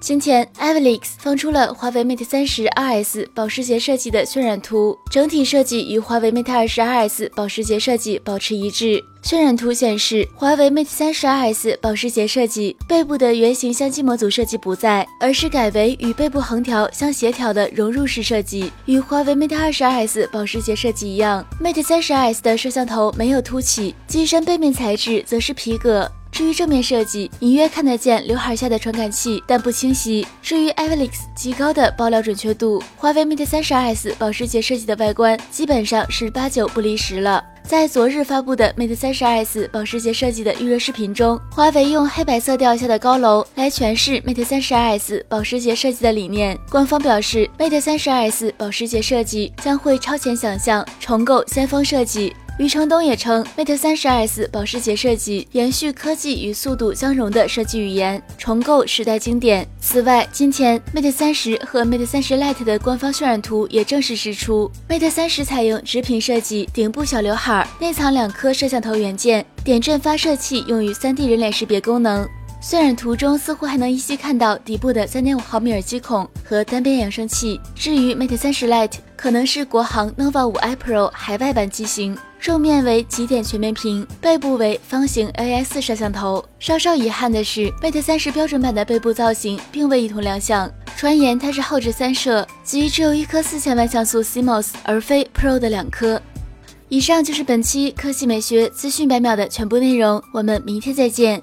今天 a v i l i x 放出了华为 Mate 三十 RS 保时捷设计的渲染图，整体设计与华为 Mate 二十 RS 保时捷设计保持一致。渲染图显示，华为 Mate 三十 RS 保时捷设计背部的圆形相机模组设计不在，而是改为与背部横条相协调的融入式设计。与华为 Mate 二十 RS 保时捷设计一样，Mate 三十 RS 的摄像头没有凸起，机身背面材质则是皮革。至于正面设计，隐约看得见刘海下的传感器，但不清晰。至于 Avalix 极高的爆料准确度，华为 Mate 三十 S 保时捷设计的外观基本上是八九不离十了。在昨日发布的 Mate 三十 S 保时捷设计的预热视频中，华为用黑白色调下的高楼来诠释 Mate 三十 S 保时捷设计的理念。官方表示，Mate 三十 S 保时捷设计将会超前想象，重构先锋设计。余承东也称，Mate 三十 S 保时捷设计延续科技与速度相融的设计语言，重构时代经典。此外，今天 Mate 三十和 Mate 三十 Lite 的官方渲染图也正式释出。Mate 三十采用直屏设计，顶部小刘海，内藏两颗摄像头元件，点阵发射器用于 3D 人脸识别功能。渲染图中似乎还能依稀看到底部的3.5毫米耳机孔和单边扬声器。至于 Mate 三十 Lite，可能是国行 nova 五 i Pro 海外版机型。正面为极点全面屏，背部为方形 AI 四摄像头。稍稍遗憾的是，Mate 三十标准版的背部造型并未一同亮相。传言它是后置三摄，即只有一颗四千万像素 CMOS，而非 Pro 的两颗。以上就是本期科技美学资讯百秒的全部内容，我们明天再见。